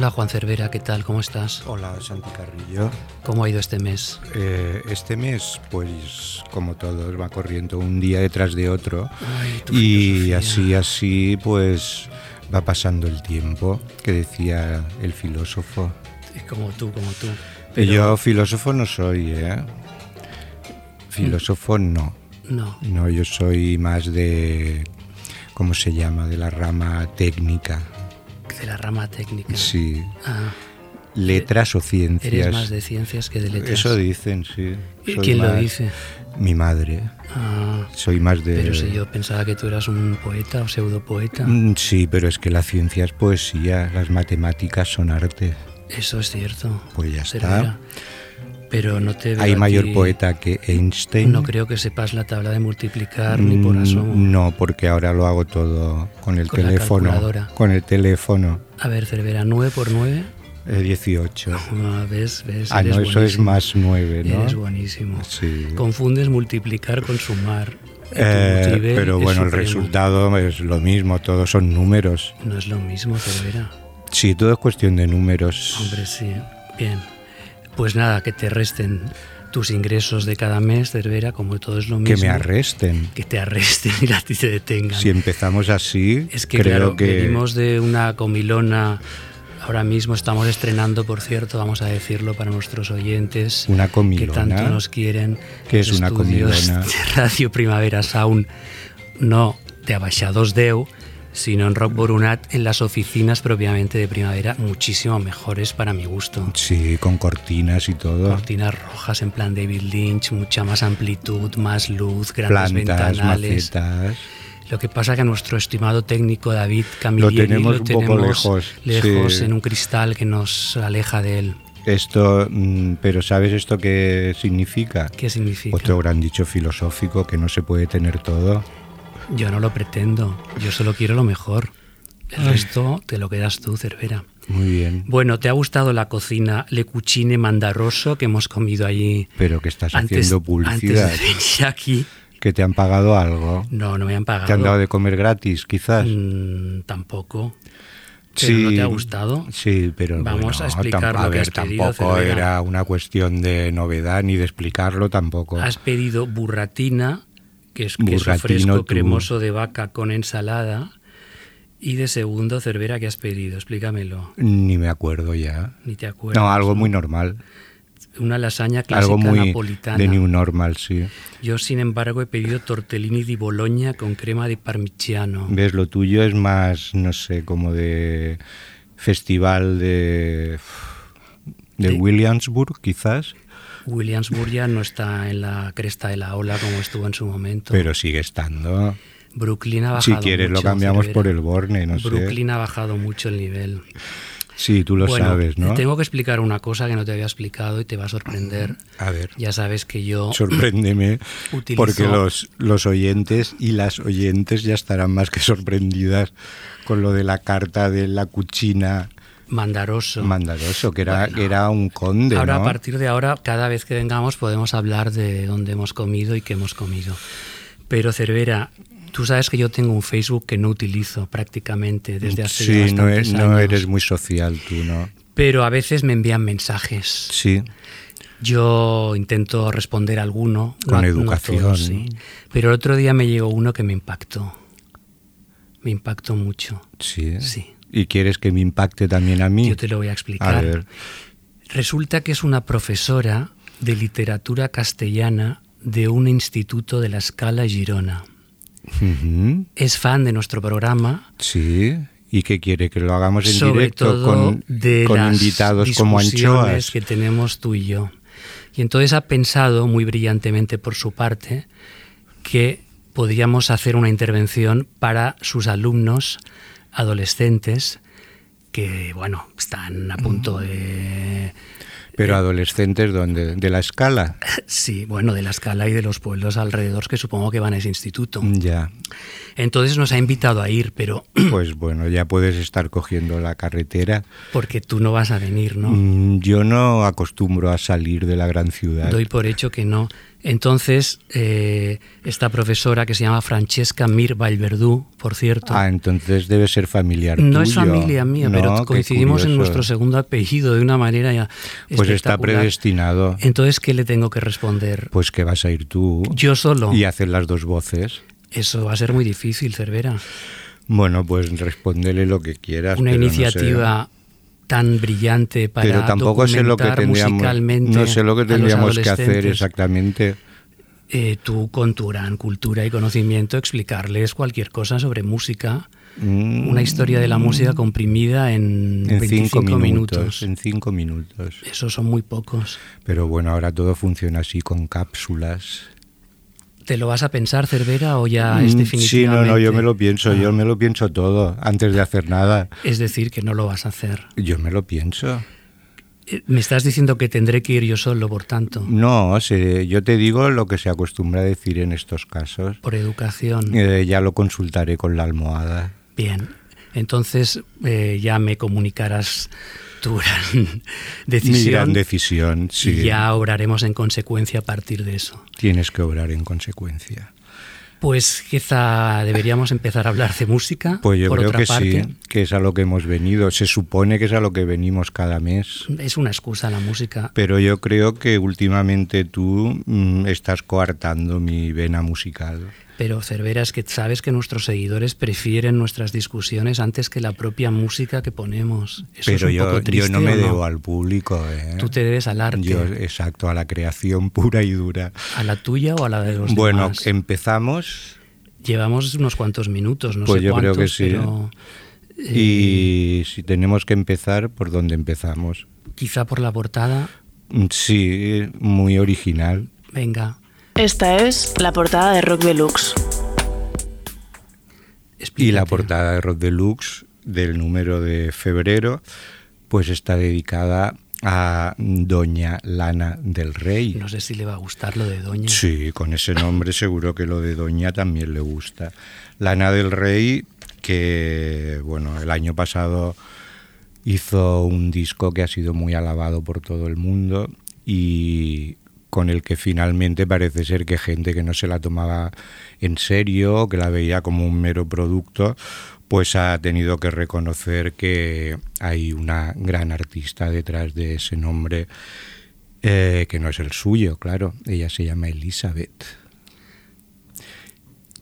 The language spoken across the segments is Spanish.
Hola Juan Cervera, ¿qué tal? ¿Cómo estás? Hola Santi Carrillo. ¿Cómo ha ido este mes? Eh, este mes, pues como todos, va corriendo un día detrás de otro Ay, y así, así, pues va pasando el tiempo, que decía el filósofo. Como tú, como tú. Yo filósofo no soy, ¿eh? Filósofo no. No, No, yo soy más de, ¿cómo se llama? De la rama técnica. De la rama técnica. Sí. Ah, Letras o ciencias. eres más de ciencias que de letras. Eso dicen, sí. ¿Y Soy ¿Quién lo dice? Mi madre. Ah, Soy más de... pero si yo pensaba que tú eras un poeta o pseudopoeta. Mm, Sí, pero es que la ciencia es poesía, las matemáticas son arte. Eso es cierto. Pues ya está. Pero no te Hay mayor ti- poeta que Einstein. No creo que sepas la tabla de multiplicar ni por Mm, asomo. No, porque ahora lo hago todo con el Con la teléfono. calculadora. Con el teléfono. A ver, Cervera, 9 por 9. Eh, 18. Ah, ¿Ves? ¿Ves? Ah, no, eso es buenísimo. más 9, ¿no? Eres buenísimo. Sí. Confundes multiplicar con sumar. Eh, pero bueno, el resultado es lo mismo, todos son números. No es lo mismo, Cervera. Sí, todo es cuestión de números. Hombre, sí. Bien. Pues nada, que te resten tus ingresos de cada mes, Cervera, como todo es lo que mismo. me arresten. Que te arresten y a ti te detengan. Si empezamos así, es que creo claro, que venimos de una comilona. Ahora mismo estamos estrenando, por cierto, vamos a decirlo para nuestros oyentes una que comilona. tanto nos quieren. ¿Qué es una comilona? de Radio Primavera Sound, no de Abaixados Deu, sino en Rock Borunat, en las oficinas propiamente de Primavera, muchísimo mejores para mi gusto. Sí, con cortinas y todo. Cortinas rojas en plan David Lynch, mucha más amplitud, más luz, grandes plantas, ventanales. macetas. Lo que pasa que a nuestro estimado técnico David Lo Camilleri tenemos un poco lejos, lejos sí. en un cristal que nos aleja de él. Esto, mm, pero ¿sabes esto qué significa? ¿Qué significa? Otro gran dicho filosófico que no se puede tener todo. Yo no lo pretendo, yo solo quiero lo mejor. El resto te lo quedas tú, Cervera. Muy bien. Bueno, ¿te ha gustado la cocina Le Cucine Mandaroso que hemos comido allí Pero que estás antes, haciendo publicidad. antes de venir aquí? Que te han pagado algo. No, no me han pagado. Te han dado de comer gratis, quizás. Mm, tampoco. ¿Pero no te ha gustado? Sí, pero Vamos bueno, a explicar lo a que ver, has pedido, tampoco Cervera. era una cuestión de novedad ni de explicarlo tampoco. Has pedido burratina, que es queso fresco tú. cremoso de vaca con ensalada. Y de segundo, Cervera, ¿qué has pedido? Explícamelo. Ni me acuerdo ya. Ni te acuerdas. No, algo muy normal. Una lasaña clásica Algo muy napolitana. de new normal, sí. Yo, sin embargo, he pedido tortellini di Bologna con crema de parmigiano. Ves, lo tuyo es más, no sé, como de festival de, de De- Williamsburg, quizás, Williamsburg ya no está en la cresta de la ola como estuvo en su momento. pero sigue estando. Brooklyn ha Si bajado quieres lo mucho, cambiamos Cervera. por el Borne, no sé. Brooklyn ha bajado mucho el nivel. Sí, tú lo bueno, sabes, ¿no? te tengo que explicar una cosa que no te había explicado y te va a sorprender. A ver, Ya sabes que yo sorpréndeme, Utilizo- porque los, los oyentes y las oyentes ya estarán más que sorprendidas con lo de la carta de la cuchina mandaroso. mandaroso, que era, Bueno. era un conde, ahora, ¿no? a partir de ahora, cada vez que vengamos podemos hablar de dónde hemos comido y qué hemos comido. Pero Cervera, tú sabes que yo tengo un Facebook que no utilizo prácticamente desde hace ya Sí, no, es- no años. eres muy social tú, ¿no? Pero a veces me envían mensajes. Sí, Yo intento responder alguno. Con no no educación. todos, sí. Pero el otro día me llegó uno que me impactó. Me impactó mucho. sí. Sí. ¿Y quieres que me impacte también a mí? Yo te lo voy a A explicar. ver, Resulta que es una profesora de literatura castellana de un instituto de la Escala Girona. Es fan de nuestro programa, sí. ¿Y qué quiere? ¿Que lo hagamos en sobre directo todo con, de con las invitados como anchoas? que tenemos tú y yo. Y entonces ha pensado, muy brillantemente por su parte, que podríamos hacer una intervención para sus alumnos adolescentes que, bueno, están a punto de Pero adolescentes donde de la escala. Sí, bueno, de la escala y de los pueblos alrededor que supongo que van a ese instituto. Ya. Entonces nos ha invitado a ir, pero Pues bueno, ya puedes estar cogiendo la carretera. porque tú no vas a venir, ¿no? Mm, Yo no acostumbro a salir de la gran ciudad. Doy por hecho que no. Entonces, eh, esta profesora que se llama Francesca Mir Valverdú, por cierto, Ah, entonces debe ser familiar no es familia mía, No, pero coincidimos en nuestro segundo apellido de una manera ya Pues está predestinado. Entonces, ¿qué le tengo que responder? Pues que vas a ir tú Yo solo. y hacer las dos voces. Eso va a ser muy difícil, Cervera. Bueno, pues respóndele lo que quieras. Una pero no sé. Tan brillante para Pero tampoco sé lo que tendríamos, musicalmente no sé lo que tendríamos que hacer exactamente. Eh, tú, con tu gran cultura y conocimiento, explicarles cualquier cosa sobre música. Mm, Una historia de la música comprimida en, en 25 cinco minutos, minutos. En cinco minutos. Esos son muy pocos. Pero bueno, ahora todo funciona así con cápsulas. ¿Te lo vas a pensar, Cervera, o ya Mm, es Sí, definitivamente? no, no, yo me lo pienso, Ah, yo me lo pienso todo antes de hacer nada. Es decir, que no lo vas a hacer. Yo me lo pienso. Eh, Me estás diciendo que tendré que ir yo solo, por tanto, No, se- yo te digo lo que se acostumbra a decir en estos casos. por educación. Eh, ya lo consultaré con la almohada. Bien, entonces eh, ya me comunicarás tu gran decisión Mi gran decisión, sí. y ya obraremos en consecuencia a partir de eso. Tienes que obrar en consecuencia. Pues quizá deberíamos empezar a hablar de música. Pues yo por creo otra que parte. sí, que es a lo que hemos venido. Se supone que es a lo que venimos cada mes. Es una excusa la música. Pero yo creo que últimamente tú mm, estás coartando mi vena musical. Pero Cervera, es que sabes que nuestros seguidores prefieren nuestras discusiones antes que la propia música que ponemos. Eso es Pero un yo, poco yo triste, no me ¿o debo al público. ¿eh? Tú te debes al arte. Yo, exacto, a la creación pura y dura. ¿A la tuya o a la de los Bueno, demás? empezamos Llevamos unos cuantos minutos, no Pues sé yo creo cuántos, que sí. pero eh, y si tenemos que empezar, ¿por dónde empezamos? quizá por la portada. Mm, Sí, muy original. Venga, Esta es la portada de Rock Deluxe. Y la portada de Rock Deluxe del número de febrero, pues está dedicada a Doña Lana del Rey. No sé si le va a gustar lo de Doña. Sí, con ese nombre seguro que lo de Doña también le gusta. Lana del Rey, que bueno, el año pasado hizo un disco que ha sido muy alabado por todo el mundo y con el que finalmente parece ser que gente que no se la tomaba en serio, que la veía como un mero producto, pues ha tenido que reconocer que hay una gran artista detrás de ese nombre, eh, que no es el suyo, claro. Ella se llama Elizabeth.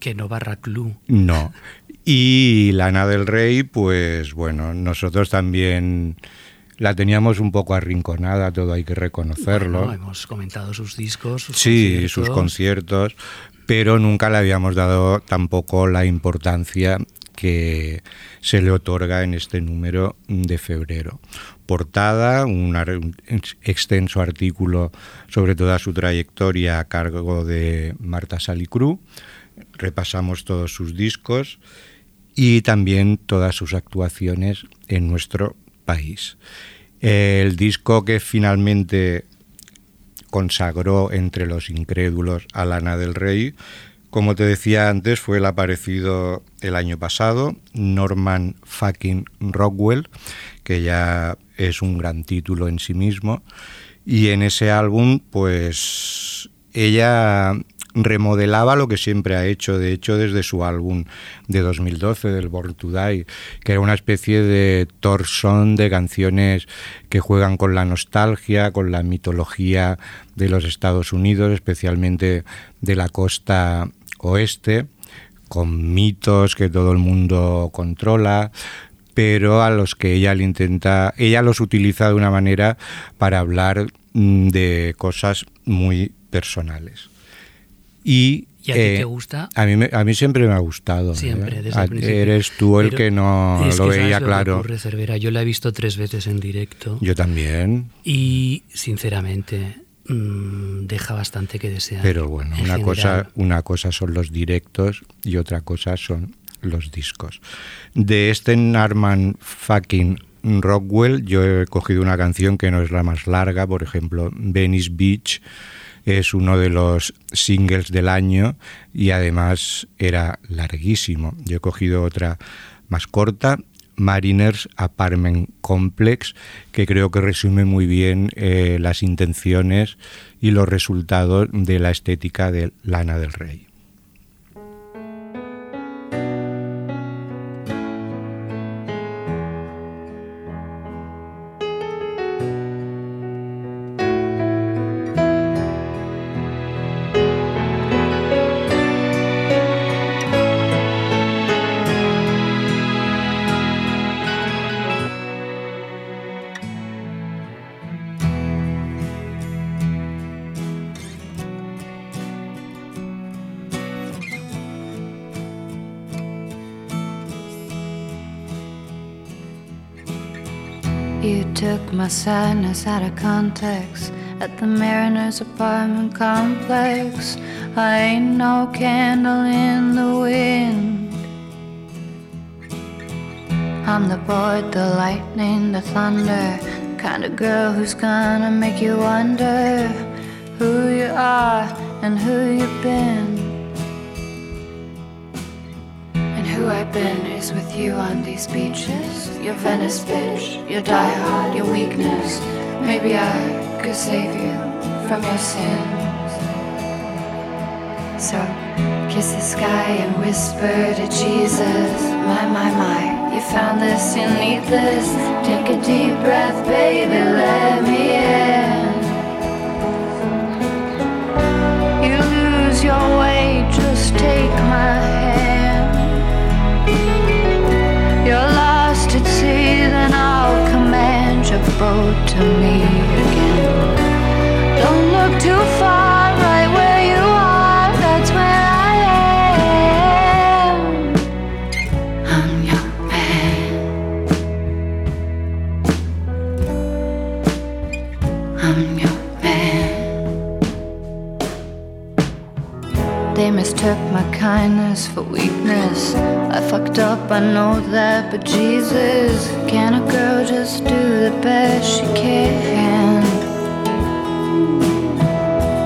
Que no barra club. No. Y Lana del Rey, pues bueno, nosotros también la teníamos un poco arrinconada, todo hay que reconocerlo. Bueno, hemos comentado sus discos. Sus sí, conciertos. sus conciertos, pero nunca le habíamos dado tampoco la importancia que se le otorga en este número de febrero. Portada, un extenso artículo sobre toda su trayectoria a cargo de Marta Salicru. Repasamos todos sus discos y también todas sus actuaciones en nuestro país. El disco que finalmente consagró entre los incrédulos a Lana del Rey. Como te decía antes, fue el aparecido el año pasado, Norman fucking Rockwell, que ya es un gran título en sí mismo. Y en ese álbum, pues ella remodelaba lo que siempre ha hecho, de hecho desde su álbum de 2012, del Born to Die, que era una especie de torsón de canciones que juegan con la nostalgia, con la mitología de los Estados Unidos, especialmente de la costa oeste, con mitos que todo el mundo controla, pero a los que ella le intenta, ella los utiliza de una manera para hablar mm, de cosas muy personales. Y, ¿Y a ti eh, te gusta? A mí, me- a mí siempre me ha gustado. Siempre, ¿eh? desde A- el principio. Eres tú el Pero que no es lo que ¿sabes veía claro. Cervera? Yo la he visto tres veces en directo Yo también. y, sinceramente, mm, deja bastante que desear. Pero bueno, en una cosa, una cosa son los directos y otra cosa son los discos. De este Narman fucking Rockwell, yo he cogido una canción que no es la más larga, por ejemplo, Venice Beach es uno de los singles del año y además era larguísimo. Yo he cogido otra más corta, Mariners Apartment Complex, que creo que resume muy bien eh, las intenciones y los resultados de la estética de Lana del Rey. My sadness out of context at the Mariner's apartment complex. I ain't no candle in the wind. I'm the board, the lightning, the thunder, the kind of girl who's gonna make you wonder who you are and who you've been. And who I've been is with you on these beaches. Your Venice bitch, your diehard, your weakness. Maybe I could save you from your sins. So kiss the sky and whisper to Jesus. My, my, my, you found this, you need this. Take a deep breath, baby, let me in. You lose your way, just take to me Mistook my kindness for weakness. I fucked up, I know that, but Jesus, can a girl just do the best she can?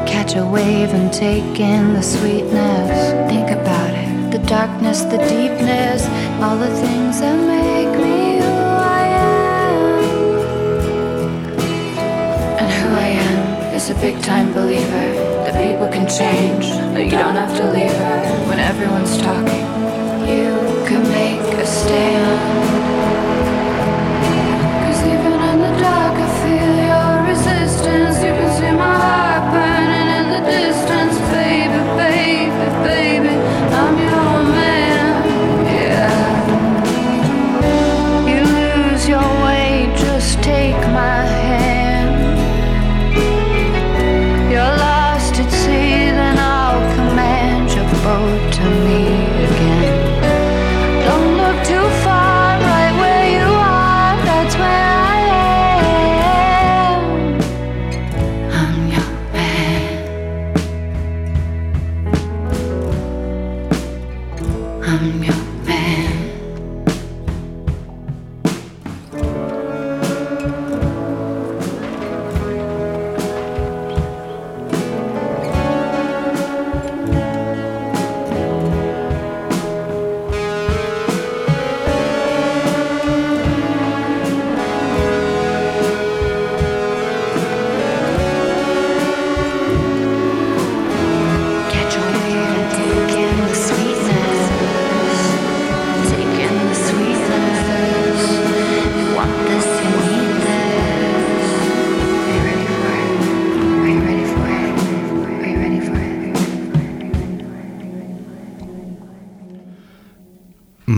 Catch a wave and take in the sweetness. Think about it the darkness, the deepness, all the things that make me who I am. And who I am is a big time believer people can change, that you don't have to leave her when everyone's talking you can make a stand.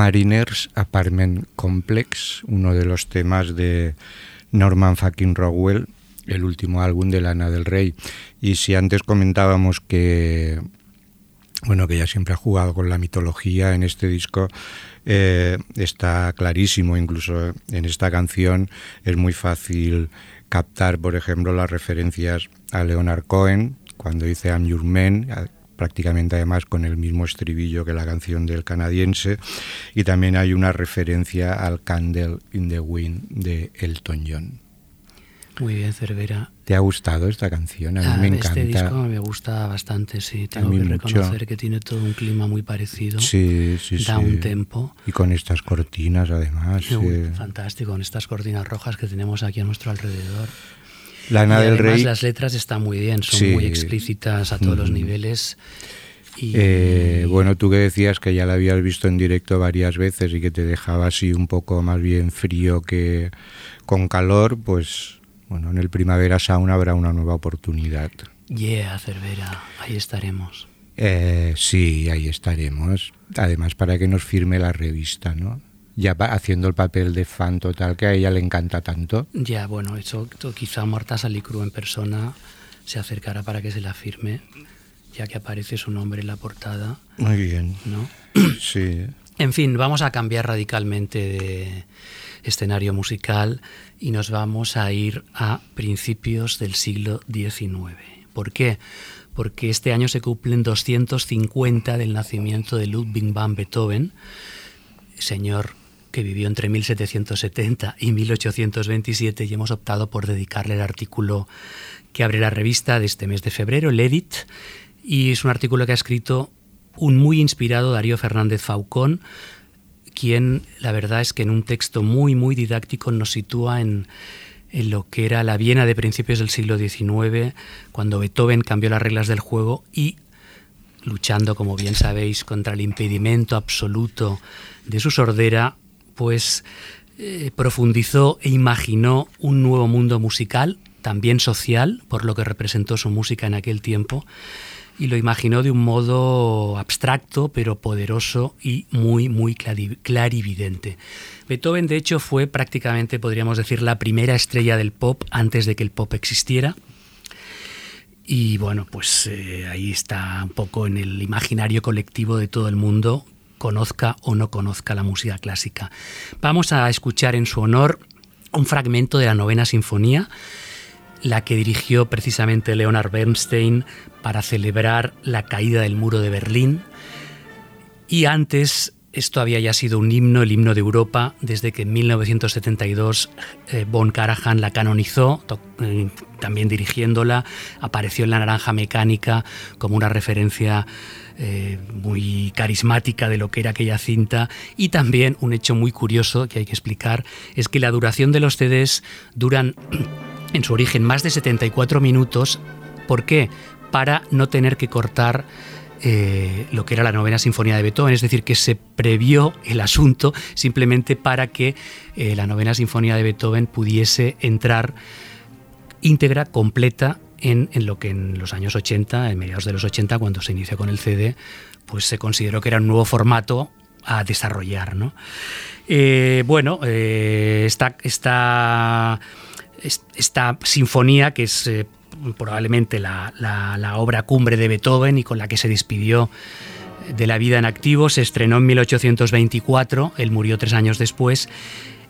Mariners Apartment Complex, uno de los temas de Norman fucking Rockwell, el último álbum de Lana del Rey. Y si antes comentábamos que bueno, que ella siempre ha jugado con la mitología en este disco, eh, está clarísimo, incluso en esta canción es muy fácil captar, por ejemplo, las referencias a Leonard Cohen, cuando dice I'm Your Man, prácticamente además con el mismo estribillo que la canción del canadiense, y también hay una referencia al Candle in the Wind de Elton John. Muy bien, Cervera. ¿Te ha gustado esta canción? A mí Ah, me Este encanta. disco me gusta bastante, sí. Tengo que mucho. reconocer que tiene todo un clima muy parecido. Sí, sí, da sí. un tempo. Y con estas cortinas, además. Eh. Fantástico, con estas cortinas rojas que tenemos aquí a nuestro alrededor. Lana y del además Rey. las letras están muy bien, son Sí. muy explícitas a todos los niveles. Y, Eh, bueno, tú que decías que ya la habías visto en directo varias veces y que te dejaba así un poco más bien frío que con calor, pues bueno, en el Primavera Sound habrá una nueva oportunidad. yeah, Cervera, ahí estaremos. Eh, sí, ahí estaremos. Además, para que nos firme la revista, ¿no? Ya pa- haciendo el papel de fan total que a ella le encanta tanto. Ya, bueno, eso quizá Marta Salicru en persona se acercará para que se la firme, ya que aparece su nombre en la portada, Muy bien. ¿no? Sí. En fin, vamos a cambiar radicalmente de escenario musical y nos vamos a ir a principios del siglo XIX. ¿Por qué? Porque este año se cumplen 250 del nacimiento de Ludwig van Beethoven, señor que vivió entre 1770 y 1827 y hemos optado por dedicarle el artículo que abre la revista de este mes de febrero, el Edit, y es un artículo que ha escrito un muy inspirado Darío Fernández Faucón, quien la verdad es que en un texto muy, muy didáctico nos sitúa en, en lo que era la Viena de principios del siglo XIX, cuando Beethoven cambió las reglas del juego y luchando, como bien sabéis, contra el impedimento absoluto de su sordera, pues eh, profundizó e imaginó un nuevo mundo musical, también social, por lo que representó su música en aquel tiempo, y lo imaginó de un modo abstracto, pero poderoso y muy, muy clari- clarividente. Beethoven, de hecho, fue prácticamente, podríamos decir, la primera estrella del pop antes de que el pop existiera. Y bueno, pues eh, ahí está un poco en el imaginario colectivo de todo el mundo, conozca o no conozca la música clásica. Vamos a escuchar en su honor un fragmento de la novena sinfonía, la que dirigió precisamente Leonard Bernstein para celebrar la caída del muro de Berlín. Y antes esto había ya sido un himno, el himno de Europa, desde que en 1972 eh, Von Karajan la canonizó, eh, también dirigiéndola, apareció en La Naranja Mecánica como una referencia eh, muy carismática de lo que era aquella cinta y también un hecho muy curioso que hay que explicar es que la duración de los CDs duran en su origen más de 74 minutos. ¿Por qué? Para no tener que cortar eh, lo que era la novena sinfonía de Beethoven, es decir, que se previó el asunto simplemente para que eh, la novena sinfonía de Beethoven pudiese entrar íntegra, completa, en, lo que en los años 80, en mediados de los 80, cuando se inició con el CD, pues se consideró que era un nuevo formato a desarrollar. ¿no? Eh, bueno, esta, esta, esta sinfonía, que es probablemente la, la, obra cumbre de Beethoven y con la que se despidió de la vida en activo, se estrenó en 1824, él murió tres años después,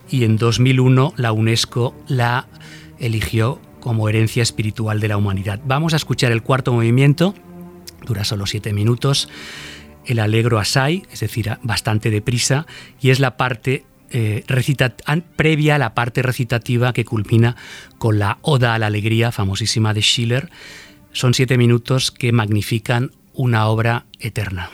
y en 2001 la UNESCO la eligió como herencia espiritual de la humanidad. Vamos a escuchar el cuarto movimiento, dura solo siete minutos, el Allegro Assai, es decir, bastante deprisa, y es la parte eh, previa a la parte recitativa que culmina con la Oda a la Alegría, famosísima de Schiller. Son siete minutos que magnifican una obra eterna.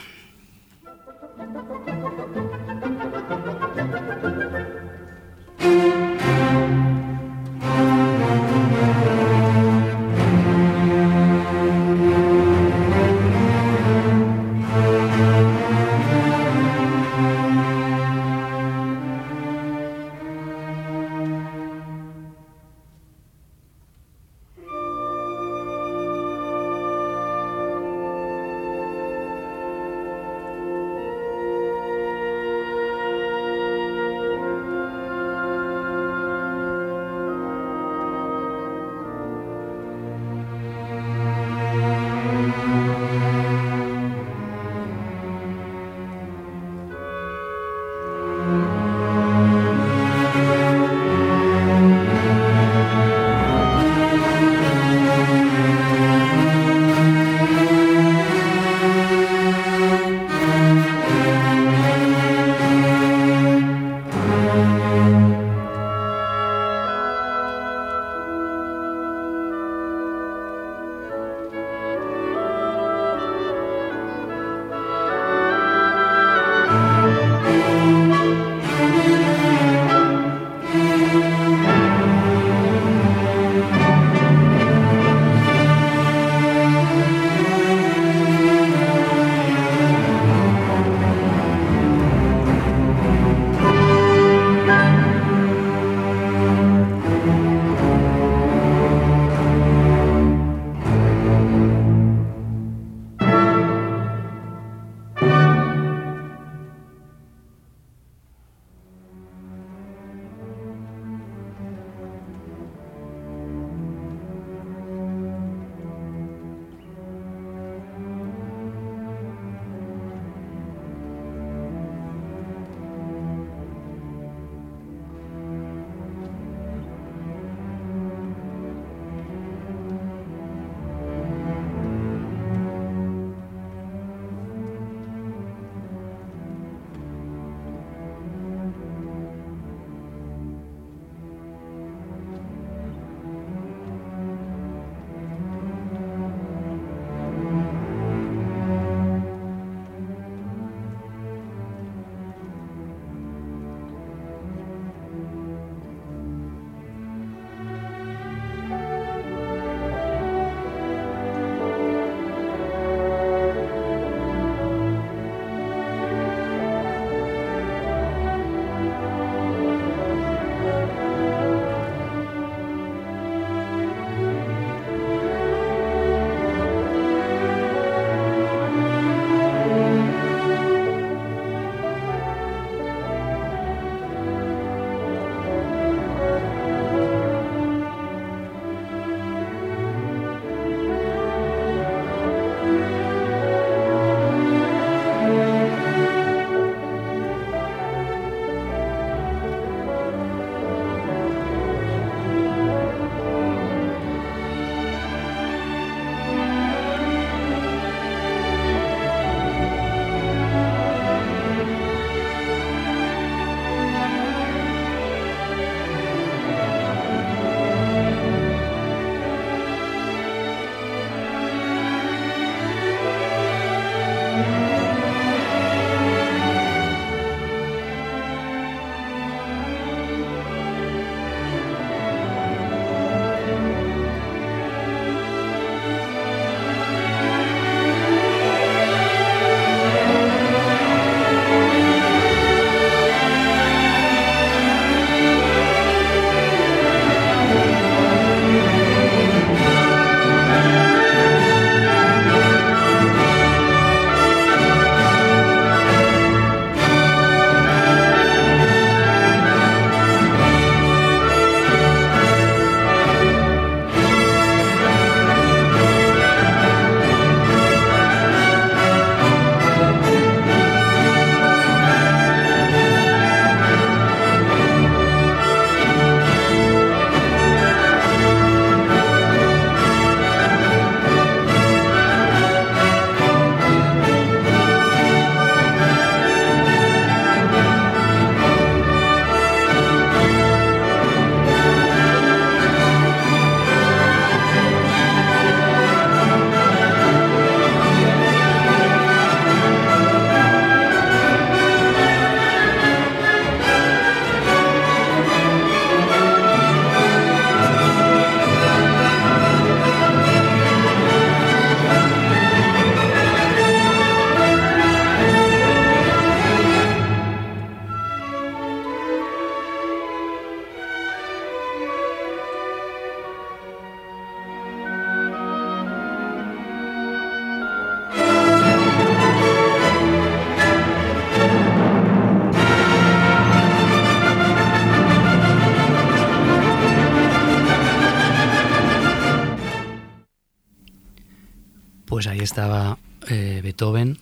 Pues ahí estaba eh, Beethoven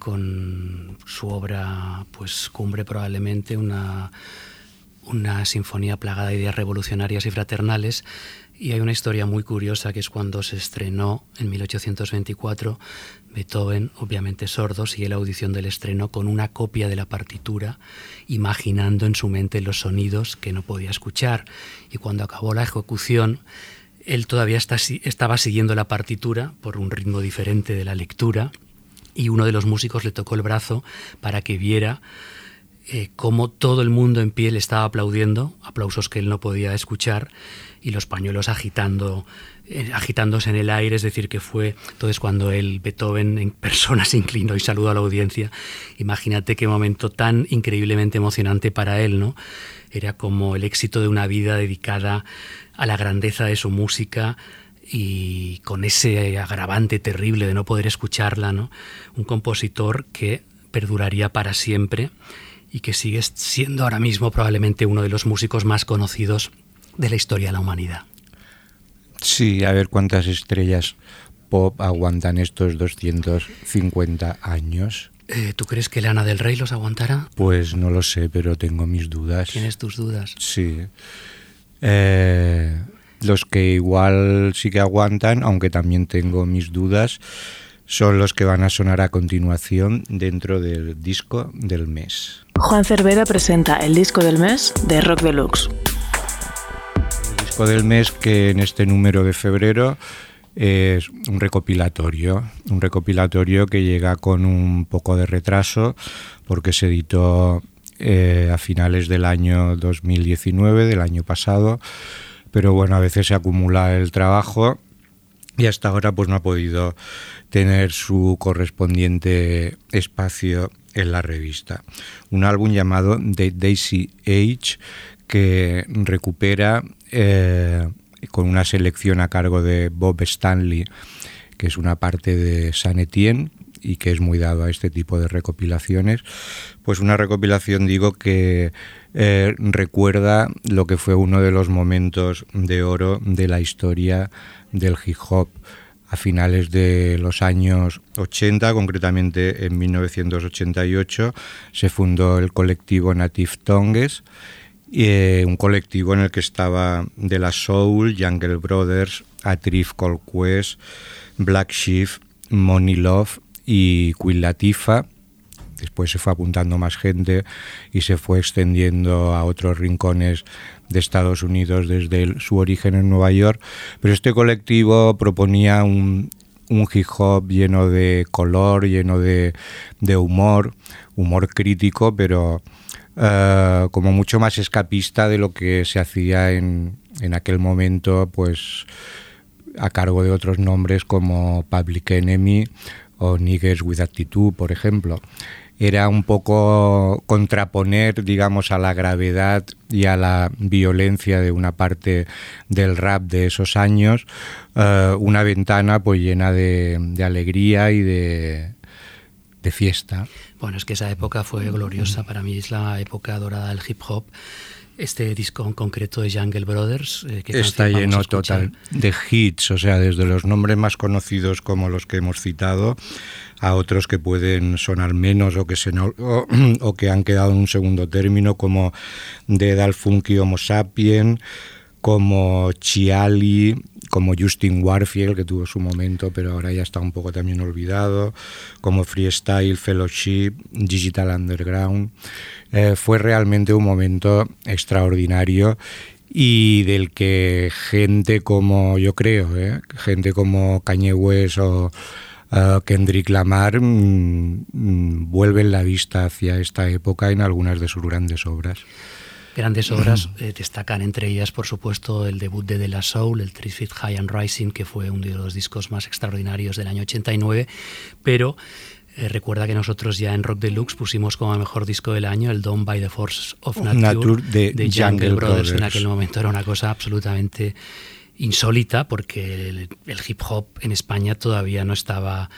con su obra, pues cumbre probablemente, una, una sinfonía plagada de ideas revolucionarias y fraternales. Y hay una historia muy curiosa que es cuando se estrenó en 1824, Beethoven, obviamente sordo, sigue la audición del estreno con una copia de la partitura, imaginando en su mente los sonidos que no podía escuchar. Y cuando acabó la ejecución, él todavía estaba siguiendo la partitura por un ritmo diferente de la lectura y uno de los músicos le tocó el brazo para que viera eh, cómo todo el mundo en pie le estaba aplaudiendo, aplausos que él no podía escuchar, y los pañuelos agitando, agitándose en el aire, es decir, que fue entonces cuando el Beethoven en persona se inclinó y saludó a la audiencia. Imagínate qué momento tan increíblemente emocionante para él, ¿no? Era como el éxito de una vida dedicada a la grandeza de su música y con ese agravante terrible de no poder escucharla, ¿no? Un compositor que perduraría para siempre y que sigue siendo ahora mismo probablemente uno de los músicos más conocidos de la historia de la humanidad. Sí, a ver cuántas estrellas pop aguantan estos 250 años. Eh, ¿Tú crees que Lana del Rey los aguantará? Pues no lo sé, pero tengo mis dudas. ¿Tienes tus dudas? Sí. Eh, los que igual sí que aguantan, aunque también tengo mis dudas, son los que van a sonar a continuación dentro del disco del mes. Juan Cervera presenta el disco del mes de Rock Deluxe. Disco del mes que en este número de febrero es un recopilatorio, un recopilatorio que llega con un poco de retraso porque se editó eh, a finales del año 2019, del año pasado, pero bueno, a veces se acumula el trabajo y hasta ahora pues no ha podido tener su correspondiente espacio en la revista. Un álbum llamado The Daisy Age que recupera eh, con una selección a cargo de Bob Stanley, que es una parte de San Etienne, y que es muy dado a este tipo de recopilaciones, pues una recopilación digo que eh, recuerda lo que fue uno de los momentos de oro de la historia del hip hop a finales de los años 80, concretamente en 1988, se fundó el colectivo Native Tongues, eh, un colectivo en el que estaba De La Soul, Jungle Brothers, A Call Quest, Black Sheep, Money Love y Queen Latifa. Después se fue apuntando más gente y se fue extendiendo a otros rincones de Estados Unidos desde su origen en Nueva York. Pero este colectivo proponía un, hip hop lleno de color, lleno de, humor, humor crítico, pero eh, como mucho más escapista de lo que se hacía en, en aquel momento, pues a cargo de otros nombres como Public Enemy o Niggers with Attitude, por ejemplo. Era un poco contraponer, digamos, a la gravedad y a la violencia de una parte del rap de esos años, eh, una ventana pues llena de, alegría y de, de fiesta. Bueno, es que esa época fue gloriosa, para mí es la época dorada del hip hop este disco en concreto de Jungle Brothers. Eh, Está lleno total de hits, o sea, desde los nombres más conocidos como los que hemos citado a otros que pueden sonar menos o que, se o, que han quedado en un segundo término, como Dedal Funky Homo Sapien, como Chiali, como Justin Warfield, que tuvo su momento, pero ahora ya está un poco también olvidado, como Freestyle Fellowship, Digital Underground. Eh, fue realmente un momento extraordinario y del que gente como yo creo, ¿eh? gente como Kanye West o uh, Kendrick Lamar mm, mm, vuelven la vista hacia esta época en algunas de sus grandes obras. Grandes obras eh, destacan entre ellas, por supuesto, el debut de De La Soul, el Three Feet High and Rising, que fue uno de los discos más extraordinarios del año 89, pero eh, recuerda que nosotros ya en Rock Deluxe pusimos como mejor disco del año el Dawn by the Force of Nature, de, Jungle, Brothers. En aquel momento era una cosa absolutamente insólita porque el hip hop en España todavía no estaba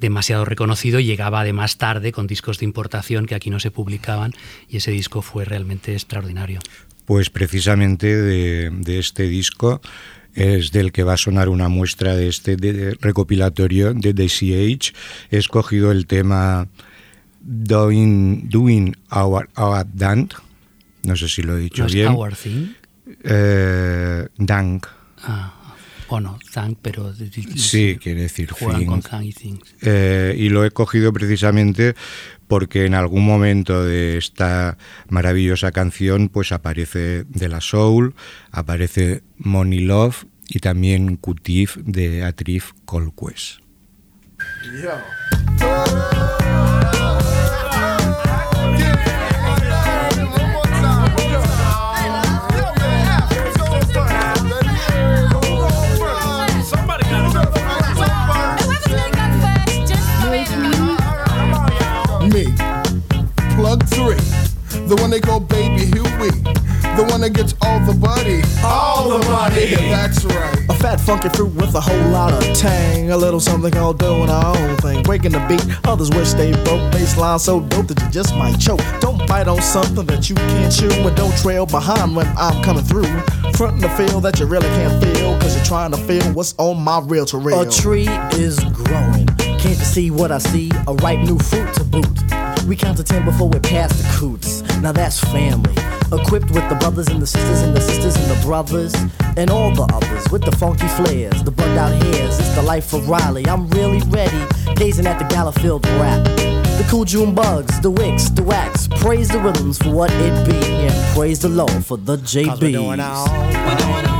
demasiado reconocido y llegaba además tarde con discos de importación que aquí no se publicaban y ese disco fue realmente extraordinario. Pues precisamente de, este disco es del que va a sonar una muestra de este recopilatorio de DCH. He escogido el tema Doing, doing Our, our Dance. No sé si lo he dicho bien. Our thing? Eh, dank. Ah, bueno, thank, pero... Sí, quiere decir thing. con thank y things. Eh, y lo he cogido precisamente porque en algún momento de esta maravillosa canción pues aparece De La Soul, aparece Money Love y también Cutif de Atrif Colquest. The one they call Baby Huey. The one that gets all the buddy. All the money. Yeah, that's right. A fat funky fruit with a whole lot of tang. A little something called doing our own thing. Breaking the beat, others wish they broke. Baseline so dope that you just might choke. Don't bite on something that you can't chew. And don't trail behind when I'm coming through. Frontin' the feel that you really can't feel. Cause you're trying to feel what's on my real to real. A tree is growing. Can't you see what I see? A ripe new fruit to boot. We count to ten before we pass the coots. Now that's family. Equipped with the brothers and the sisters and the sisters and the brothers and all the others with the funky flares, the bugged out hairs. It's the life of Riley. I'm really ready, gazing at the Gallowfield rap. The cool June bugs, the wicks, the wax. Praise the rhythms for what it be, and praise the Lord for the JB.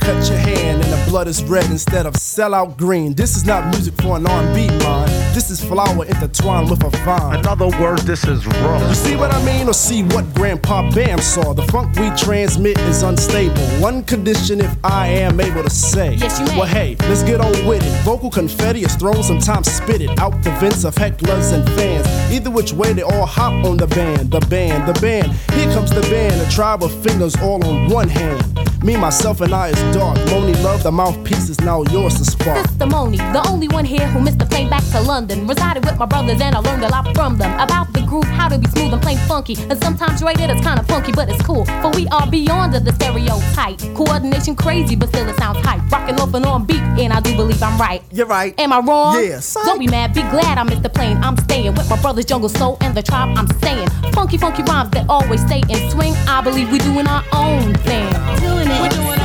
Cool? cut your hand and the blood is red instead of sellout green. This is not music for an R&B mind. This is flower intertwined with a vine. In other words, this is raw. You see what I mean, or see what Grandpa Bam saw? The funk we transmit is unstable. One condition, if I am able to say. Yes, you may. Well, hey, let's get on with it. Vocal confetti is thrown, sometimes spit it out the vents of hecklers and fans. Either which way, they all hop on the band, the band, the band. Here comes the band, a tribe of fingers all on one hand. Me, myself, and I is dark. Moni love, the mouthpiece is now yours to spark. Sister Moni, the only one here who missed the plane back to London. Resided with my brothers and I learned a lot from them. About the groove, how to be smooth and plain funky. And sometimes rated as kinda funky, but it's cool. For we are beyond the stereotype. Coordination crazy, but still it sounds hype. Rocking off and on beat, and I do believe I'm right. You're right. Am I wrong? Yes. Don't be mad, be glad I missed the plane. I'm staying with my brothers, Jungle Soul, and the tribe. I'm staying. Funky, funky rhymes that always stay in swing. I believe we doing our own thing. Doing it. We're doing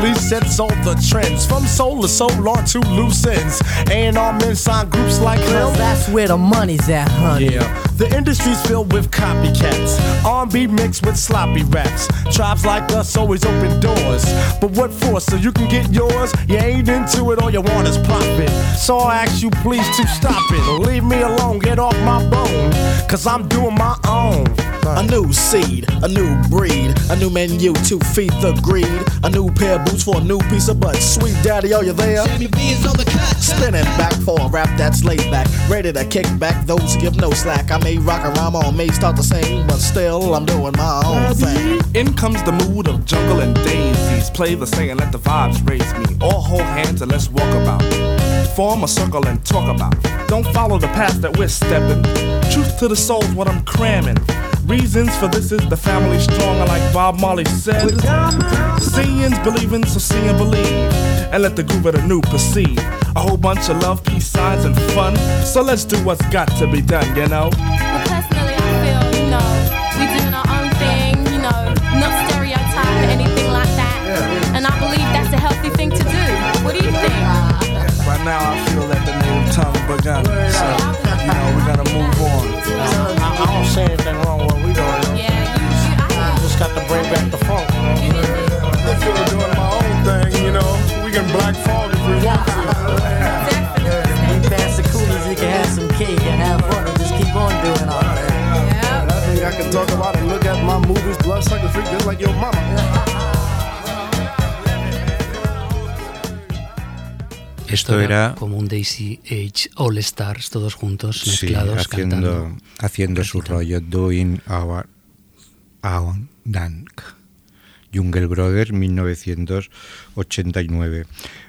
family sets all the trends from soul to soul on to loose ends. A&R men sign groups like them. That's where the money's at, honey. Yeah, the industry's filled with copycats. R&B mixed with sloppy raps. Tribes like us always open doors. But what for? So you can get yours? You ain't into it, all you want is profit. So I ask you please to stop it. Leave me alone, get off my bone. Cause I'm doing my own. A new seed, a new breed, a new menu to feed the greed. A new pair of boots for a new piece of butt. Sweet daddy, are you there? Sammy B is on the cut. Spinning back for a rap that's laid back. Ready to kick back those who give no slack. I may rock a rhyme or may start to sing, but still I'm doing my own thing. In comes the mood of jungle and daisies. Play the sing and let the vibes raise me. All hold hands and let's walk about. Form a circle and talk about. Don't follow the path that we're stepping. Truth to the soul's what I'm cramming. Reasons for this is the family stronger, like Bob Marley said. Seeing's believing, so see and believe. And let the groove of the new proceed. A whole bunch of love, peace signs, and fun. So let's do what's got to be done, you know? Well, personally, I feel, you know, we doing our Esto era como un Daisy Age All Stars, todos juntos, mezclados, sí, haciendo, cantando, haciendo su rollo, doing our own dank. Jungle Brothers 1989.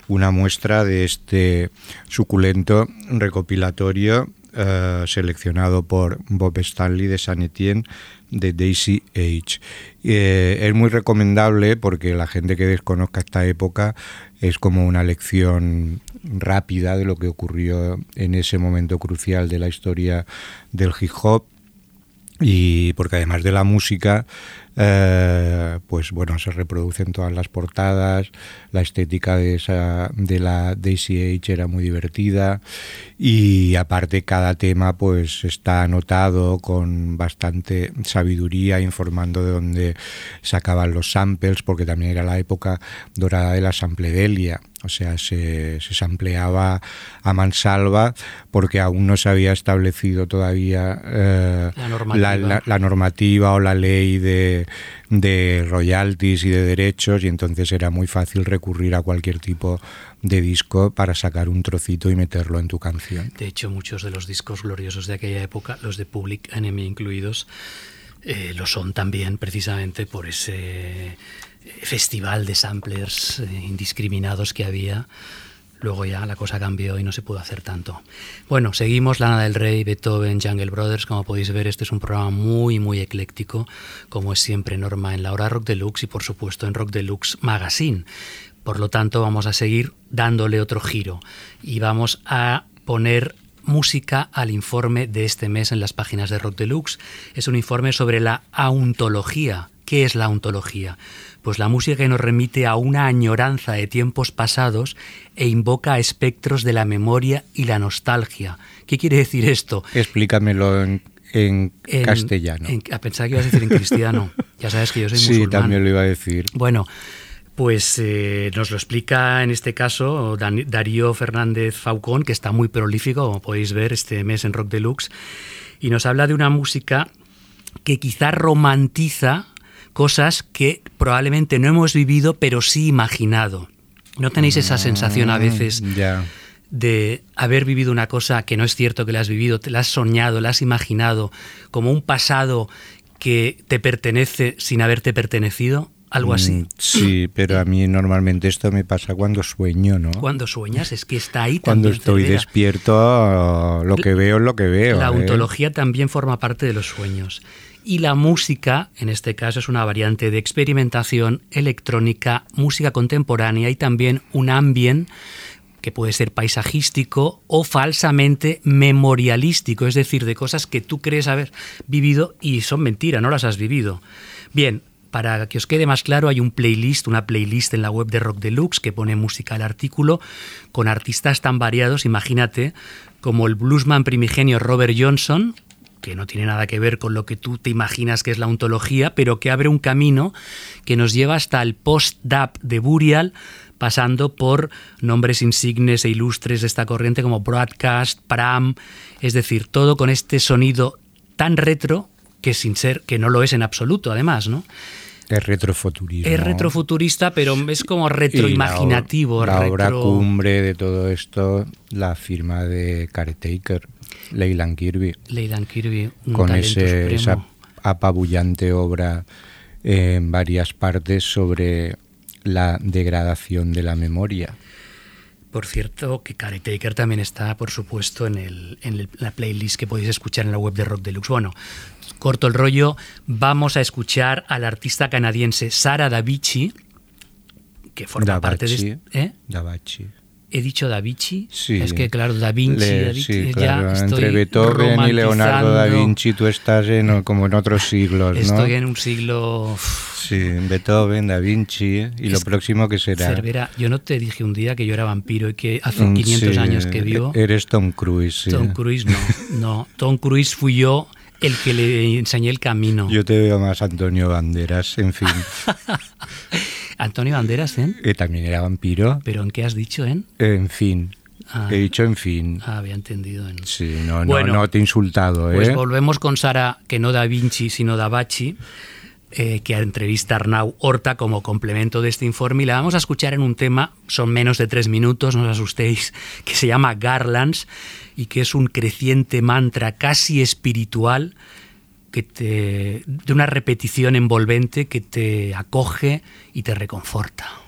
Una muestra de este suculento recopilatorio eh, seleccionado por Bob Stanley de San Etienne de Daisy Age. Eh, es muy recomendable porque la gente que desconozca esta época es como una lección rápida de lo que ocurrió en ese momento crucial de la historia del hip hop. Y porque además de la música eh, pues bueno, se reproducen todas las portadas, la estética de, esa, de la Age era muy divertida y aparte cada tema pues está anotado con bastante sabiduría, informando de dónde sacaban los samples, porque también era la época dorada de la sampledelia o sea, se, se sampleaba a mansalva porque aún no se había establecido todavía eh, la, normativa. o la ley de, de royalties y de derechos y entonces era muy fácil recurrir a cualquier tipo de disco para sacar un trocito y meterlo en tu canción. De hecho, muchos de los discos gloriosos de aquella época, los de Public Enemy incluidos, eh, lo son también precisamente por ese festival de samplers eh, indiscriminados que había. Luego ya la cosa cambió y no se pudo hacer tanto. Bueno, seguimos Lana del Rey, Beethoven, Jungle Brothers. Como podéis ver, este es un programa muy, muy ecléctico, como es siempre norma en la hora Rock Deluxe y por supuesto en Rock Deluxe Magazine. Por lo tanto, vamos a seguir dándole otro giro y vamos a poner música al informe de este mes en las páginas de Rock Deluxe. Es un informe sobre la auntología. ¿Qué es la auntología? Pues la música nos remite a una añoranza de tiempos pasados e invoca espectros de la memoria y la nostalgia. ¿Qué quiere decir esto? Explícamelo en, castellano. a pensar que ibas a decir en cristiano. Ya sabes que yo soy musulmán. Sí, también lo iba a decir. Bueno, pues eh, nos lo explica en este caso Darío Fernández Faucón, que está muy prolífico, como podéis ver este mes en Rock Deluxe, y nos habla de una música que quizá romantiza cosas que probablemente no hemos vivido, pero sí imaginado. ¿No tenéis esa sensación a veces mm, de haber vivido una cosa que no es cierto que la has vivido, te la has soñado, la has imaginado, como un pasado que te pertenece sin haberte pertenecido? Algo así. Mm, sí, pero a mí normalmente esto me pasa cuando sueño, ¿no? Cuando sueñas es que está ahí Cuando estoy despierto, lo que veo es lo que veo. La ¿eh? ontología también forma parte de los sueños y la música, en este caso, es una variante de experimentación electrónica, música contemporánea y también un ambient que puede ser paisajístico o falsamente memorialístico, es decir, de cosas que tú crees haber vivido y son mentira, no las has vivido. Bien, para que os quede más claro, hay un playlist, una playlist en la web de Rock Deluxe que pone música al artículo con artistas tan variados, imagínate, como el bluesman primigenio Robert Johnson, que no tiene nada que ver con lo que tú te imaginas que es la ontología, pero que abre un camino que nos lleva hasta el post-dap de Burial, pasando por nombres insignes e ilustres de esta corriente como Broadcast, Pram, es decir, todo con este sonido tan retro que sin ser, que no lo es en absoluto además, ¿no? Es retrofuturismo. Es retrofuturista, pero es como retroimaginativo. La, la obra cumbre de todo esto, la firma de Caretaker. Leyland Kirby. Leyland Kirby, con esa apabullante obra en varias partes sobre la degradación de la memoria. Por cierto, que Caretaker también está, por supuesto, en, el, en la playlist que podéis escuchar en la web de Rock Deluxe. Bueno, corto el rollo, vamos a escuchar al artista canadiense Sara Davici, que forma parte de... ¿eh? He dicho Da Vinci. Sí. Es que, claro, Da Vinci, sí, claro. Entre Beethoven y Leonardo da Vinci tú estás en, como en otros siglos, ¿no? Estoy en un siglo... Sí, Beethoven, Da Vinci y lo próximo que será... Cervera, yo no te dije un día que yo era vampiro y que hace 500 años que vio... Eres Tom Cruise, Tom Cruise no, no. Tom Cruise fui yo el que le enseñé el camino. Yo te veo más Antonio Banderas, en fin. Antonio Banderas, ¿eh? Que también era vampiro. ¿Pero en qué has dicho, en? En fin. Ah. He dicho en fin. Ah, había entendido. En... Sí, no, no, te he insultado. Pues ¿eh? volvemos con Sara, que no Da Vinci, sino Da Bachi, eh, que entrevista a Arnau Horta como complemento de este informe. Y la vamos a escuchar en un tema, son menos de tres minutos, no os asustéis, que se llama Garlands y que es un creciente mantra casi espiritual que te, de una repetición envolvente que te acoge y te reconforta.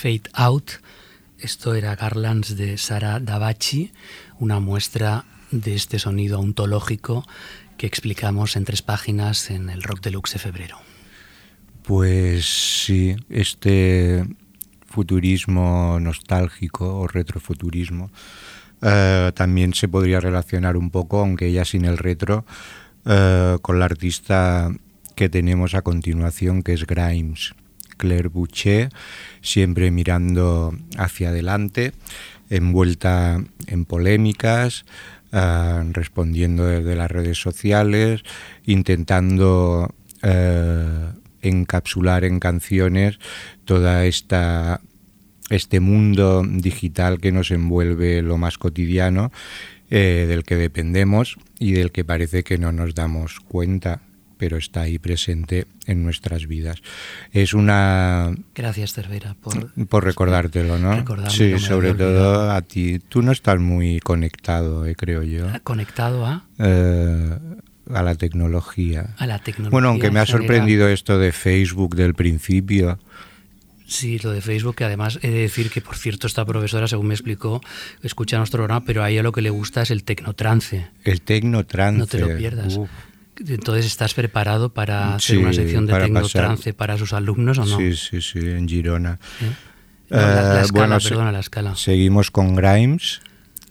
Fade Out. Esto era Garlands de Sara Davachi, una muestra de este sonido ontológico que explicamos en tres páginas en el Rock Deluxe de febrero. Pues sí, este futurismo nostálgico o retrofuturismo eh, también se podría relacionar un poco, aunque ya sin el retro, eh, con la artista que tenemos a continuación, que es Grimes. Claire Boucher, siempre mirando hacia adelante, envuelta en polémicas, uh, respondiendo desde las redes sociales, intentando uh, encapsular en canciones toda esta este mundo digital que nos envuelve lo más cotidiano, eh, del que dependemos y del que parece que no nos damos cuenta pero está ahí presente en nuestras vidas. Es una... Gracias, Cervera, por, por recordártelo, ¿no? Sí, sobre todo a ti. Tú no estás muy conectado, eh, creo yo. ¿Conectado a? Eh, a la tecnología. A la tecnología. Bueno, aunque me ha sorprendido esto de Facebook del principio. Sí, lo de Facebook, que además he de decir que, por cierto, esta profesora, según me explicó, escucha nuestro programa, pero a ella lo que le gusta es el tecnotrance. El tecnotrance. No te lo pierdas. Uf. Entonces, ¿estás preparado para hacer sí, una sección de tecnotrance para sus alumnos o no? Sí, sí, sí, en Girona. ¿Eh? No, la, la, escala, bueno, perdona, la escala. Seguimos con Grimes.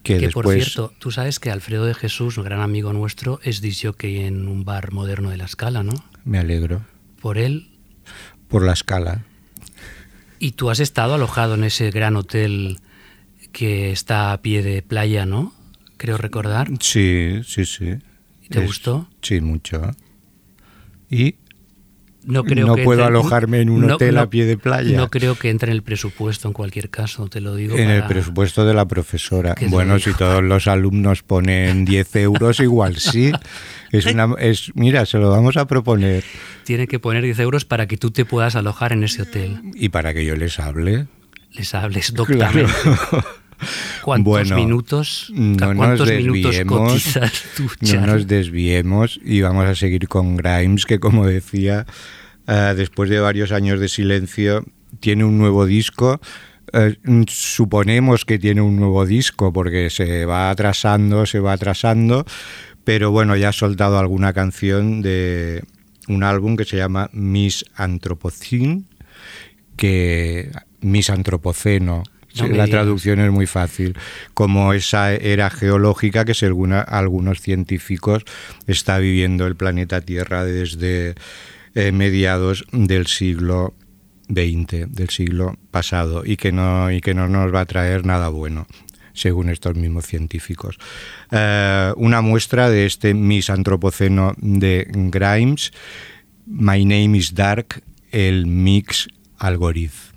Que, que después... por cierto, tú sabes que Alfredo de Jesús, un gran amigo nuestro, es disjockey en un bar moderno de la escala, ¿no? Me alegro. ¿Por él? Por la escala. Y tú has estado alojado en ese gran hotel que está a pie de playa, ¿no? Creo recordar. Sí, sí, sí. ¿Te es, gustó? Sí, mucho. Y no, creo no que puedo entre, alojarme en un no, hotel no, a pie de playa. No creo que entre en el presupuesto en cualquier caso, te lo digo. En para... el presupuesto de la profesora. Bueno, si todos los alumnos ponen 10 euros, igual sí. Es una, es, mira, se lo vamos a proponer. Tiene que poner 10 euros para que tú te puedas alojar en ese hotel. Y para que yo les hable. Les hables doctamente. Claro. ¿Cuántos bueno, minutos? No ¿Cuántos nos minutos tú, no nos desviemos y vamos a seguir con Grimes, que como decía, uh, después de varios años de silencio, tiene un nuevo disco eh, suponemos que tiene un nuevo disco porque se va atrasando, se va atrasando, pero bueno, ya ha soltado alguna canción de un álbum que se llama Miss Anthropocene, que Miss Antropoceno, la traducción es muy fácil, como esa era geológica que según algunos científicos está viviendo el planeta Tierra desde eh, mediados del siglo XX, del siglo pasado, y que, no, y que no nos va a traer nada bueno según estos mismos científicos. Eh, una muestra de este misantropoceno de Grimes, My Name is Dark, el mix algoritmo.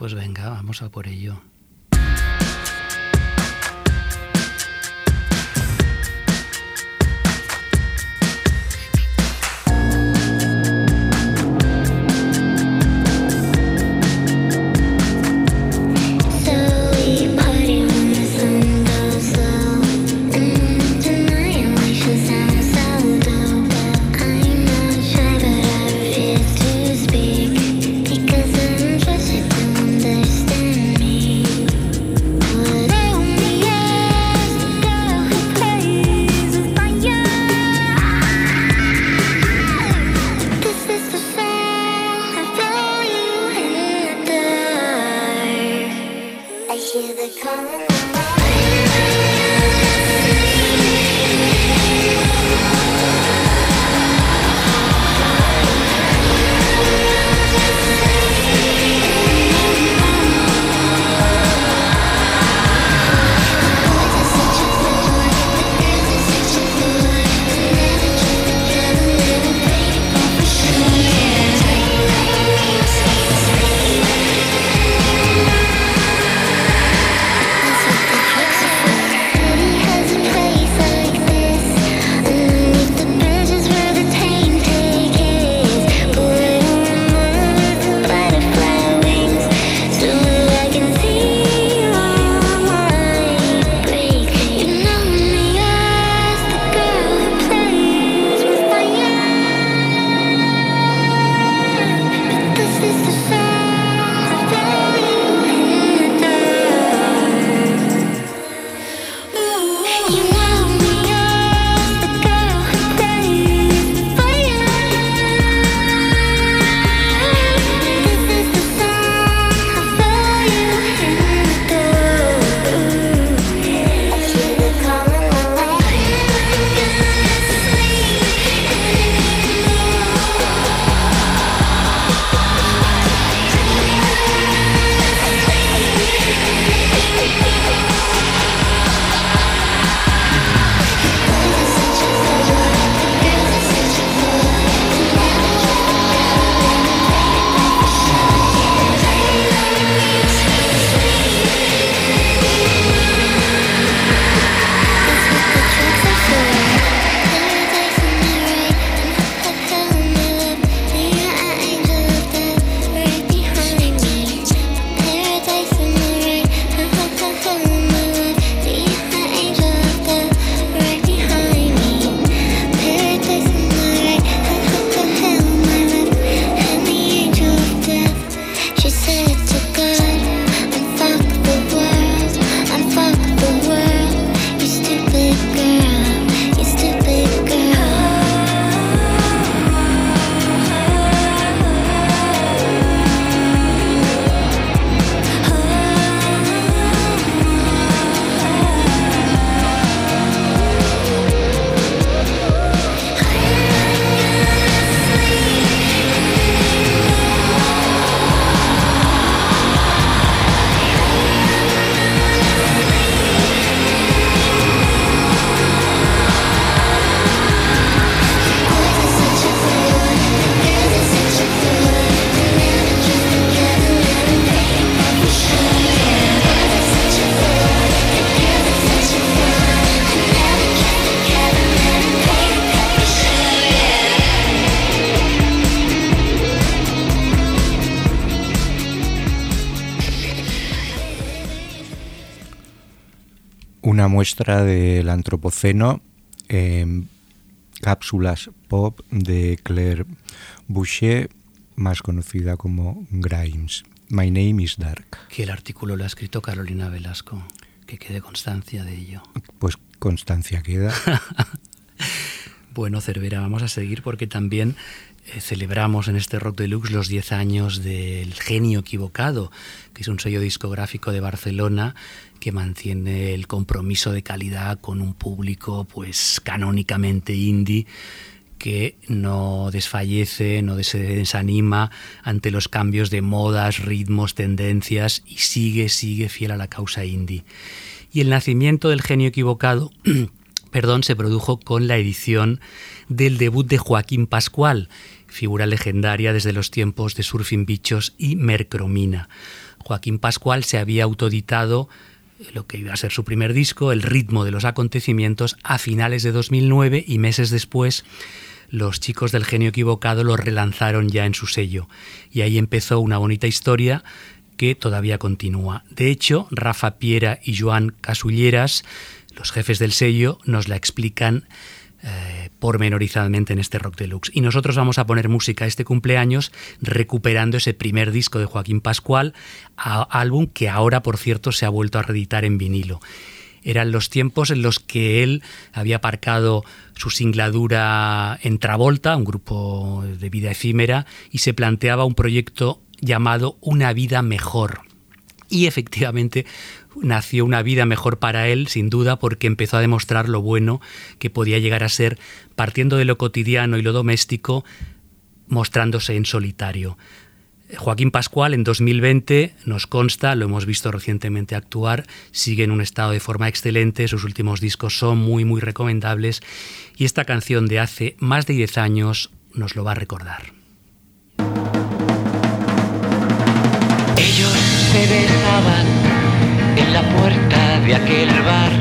Pues venga, vamos a por ello. Muestra del Antropoceno en cápsulas pop de Claire Boucher, más conocida como Grimes. My Name is Dark. Que el artículo lo ha escrito Carolina Velasco, que quede constancia de ello. Pues constancia queda. bueno, Cervera, vamos a seguir porque también eh, celebramos en este Rock Deluxe los 10 años del Genio Equivocado, que es un sello discográfico de Barcelona que mantiene el compromiso de calidad con un público pues canónicamente indie que no desfallece, no se desanima ante los cambios de modas, ritmos, tendencias y sigue, sigue fiel a la causa indie. Y el nacimiento del genio equivocado, perdón, se produjo con la edición del debut de Joaquín Pascual, figura legendaria desde los tiempos de Surfing Bichos y Mercromina. Joaquín Pascual se había autoditado lo que iba a ser su primer disco, El ritmo de los acontecimientos, a finales de 2009 y meses después los chicos del genio equivocado lo relanzaron ya en su sello. Y ahí empezó una bonita historia que todavía continúa. De hecho, Rafa Piera y Joan Casulleras, los jefes del sello, nos la explican eh, pormenorizadamente en este Rock Deluxe. Y nosotros vamos a poner música a este cumpleaños recuperando ese primer disco de Joaquín Pascual, álbum que ahora, por cierto, se ha vuelto a reeditar en vinilo eran los tiempos en los que él había aparcado su singladura en Travolta, un grupo de vida efímera, y se planteaba un proyecto llamado Una vida mejor. Y efectivamente nació una vida mejor para él, sin duda, porque empezó a demostrar lo bueno que podía llegar a ser, partiendo de lo cotidiano y lo doméstico, mostrándose en solitario. Joaquín Pascual en 2020 nos consta, lo hemos visto recientemente actuar, sigue en un estado de forma excelente, sus últimos discos son muy muy recomendables y esta canción de hace más de 10 años nos lo va a recordar. Ellos se besaban en la puerta de aquel bar.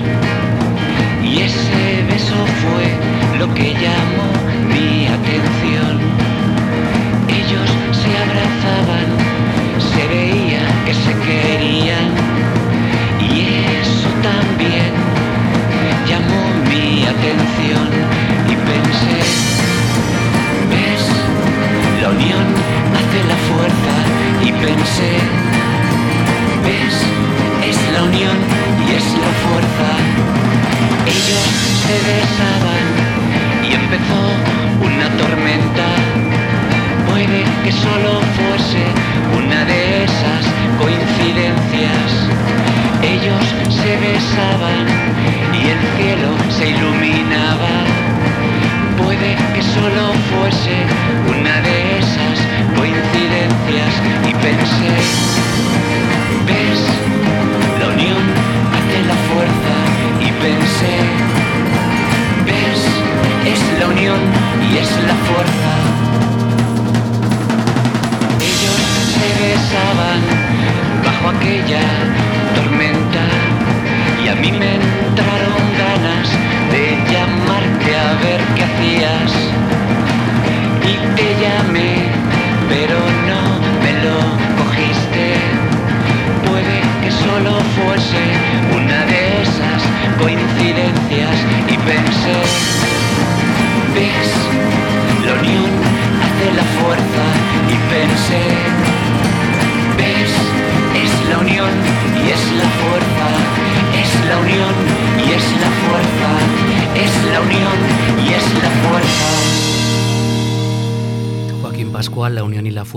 Y ese beso fue lo que llamó mi atención. Ellos se abrazaban, se veía que se querían. Y eso también llamó mi atención. Y pensé, ves, la unión hace la fuerza. Y pensé, ves, y es la fuerza. Ellos se besaban y empezó una tormenta puede que solo fuese una de esas coincidencias. Ellos se besaban y el cielo se iluminaba. Puede que solo fuese una de esas coincidencias y pensé, ves, es la fuerza.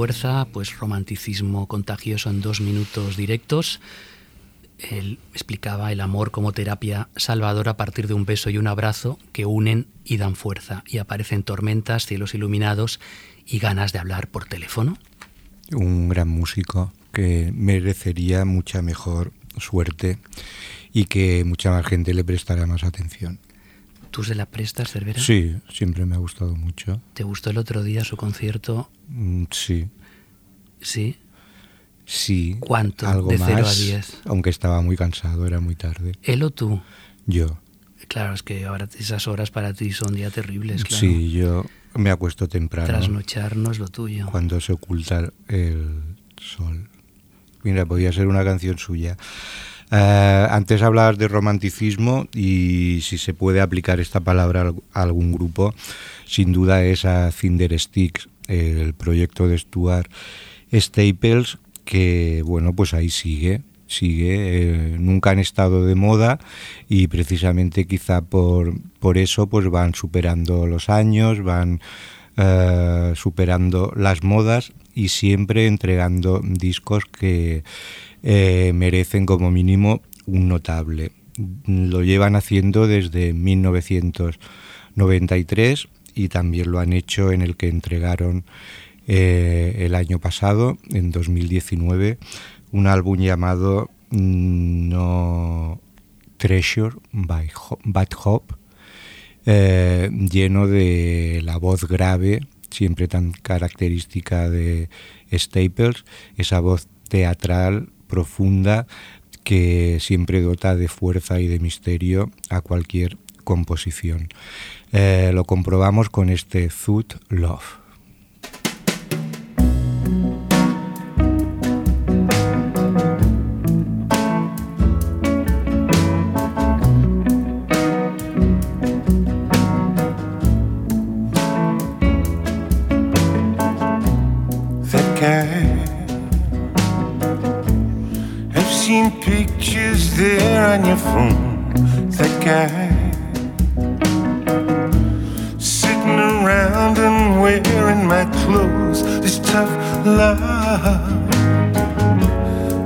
Fuerza, pues romanticismo contagioso en dos minutos directos. Él explicaba el amor como terapia salvadora a partir de un beso y un abrazo que unen y dan fuerza. Y aparecen tormentas, cielos iluminados y ganas de hablar por teléfono. Un gran músico, que merecería mucha mejor suerte y que mucha más gente le prestará más atención. ¿Tú se la prestas, Cervera? Sí, siempre me ha gustado mucho. ¿Te gustó el otro día su concierto? Mm, sí. ¿Sí? Sí. ¿Cuánto? Algo de 0 más, a 10. Aunque estaba muy cansado, era muy tarde. ¿Él o tú? Yo. Claro, es que ahora esas horas para ti son ya terribles, claro. Sí, yo me acuesto temprano. Trasnochar no es lo tuyo. Cuando se oculta el sol. Mira, podía ser una canción suya. Eh, antes hablabas de romanticismo y si se puede aplicar esta palabra a algún grupo, sin duda es a Cinder Sticks, el proyecto de Stuart Staples, que bueno, pues ahí sigue, sigue, eh, nunca han estado de moda y precisamente quizá por, por eso pues van superando los años, van eh, superando las modas y siempre entregando discos que eh, merecen como mínimo un notable. Lo llevan haciendo desde 1993 y también lo han hecho en el que entregaron el año pasado, en 2019, un álbum llamado mm, No Treasure by Bad Hop, eh, lleno de la voz grave, siempre tan característica de Staples, esa voz teatral profunda que siempre dota de fuerza y de misterio a cualquier composición. Eh, lo comprobamos con este Food Love. On your phone. That guy sitting around and wearing my clothes. This tough love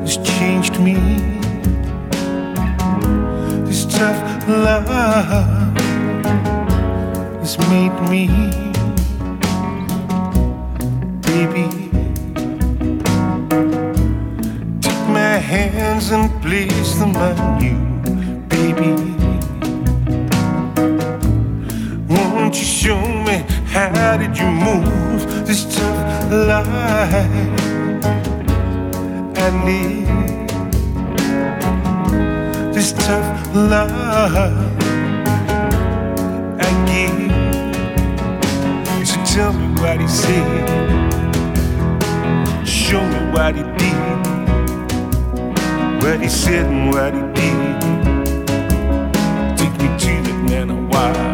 has changed me. This tough love has made me, baby. Hands and place them on you, baby. Won't you show me how did you move this tough life I live? This tough love I give. So tell me what he said. Show me what he what he said and what he did. Take me to that man a while.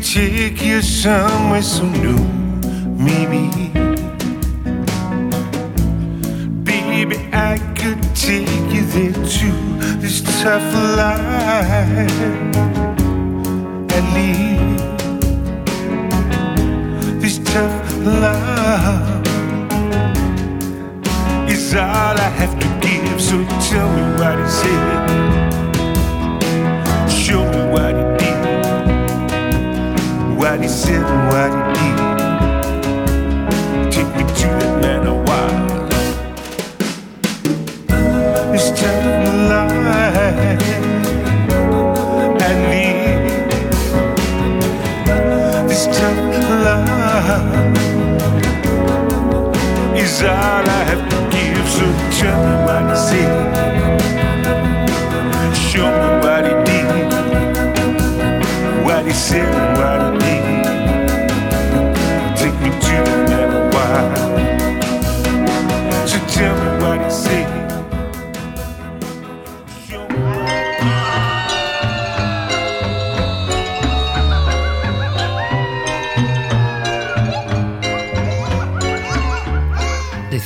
take you somewhere so new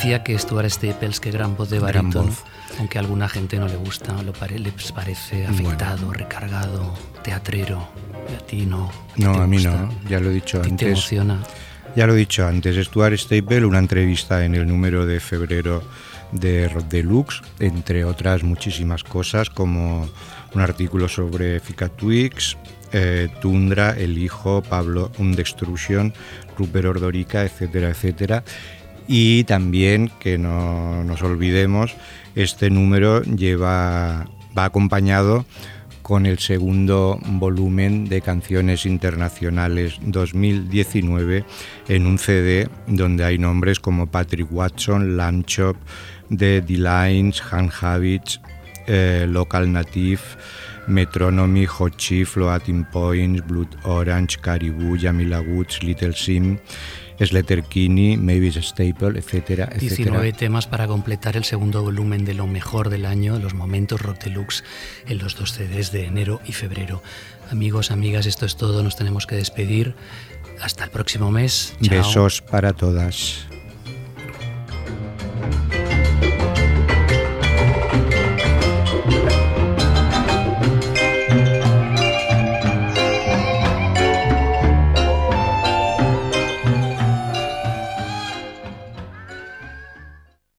decía que Stuart Staples, que gran voz de barítono, aunque a alguna gente no le gusta, lo pare, les parece afectado, recargado, teatrero, a ti no. No, a mí no, ya lo he dicho antes. Te emociona. Ya lo he dicho antes, Stuart Staples, una entrevista en el número de febrero de Rock Deluxe, entre otras muchísimas cosas, como un artículo sobre Fica Twix, eh, Tundra, El Hijo, Pablo Undestruction, Rupert Ordorica, etcétera, etcétera. Y también, que no nos olvidemos, este número lleva, va acompañado con el segundo volumen de canciones internacionales 2019 en un CD donde hay nombres como Patrick Watson, Lamb The D-Lines, Han Habits, eh, Local Native, Metronomy, Hot Chief, Floating Points, Blood Orange, Caribou, Jamila Woods, Little Sim, Sletter Kinney, Mavis Staple, etcétera, etcétera. 19 temas para completar el segundo volumen de lo mejor del año, los momentos rock deluxe en los dos CDs de enero y febrero. Amigos, amigas, esto es todo, nos tenemos que despedir. Hasta el próximo mes. Chao. Besos para todas.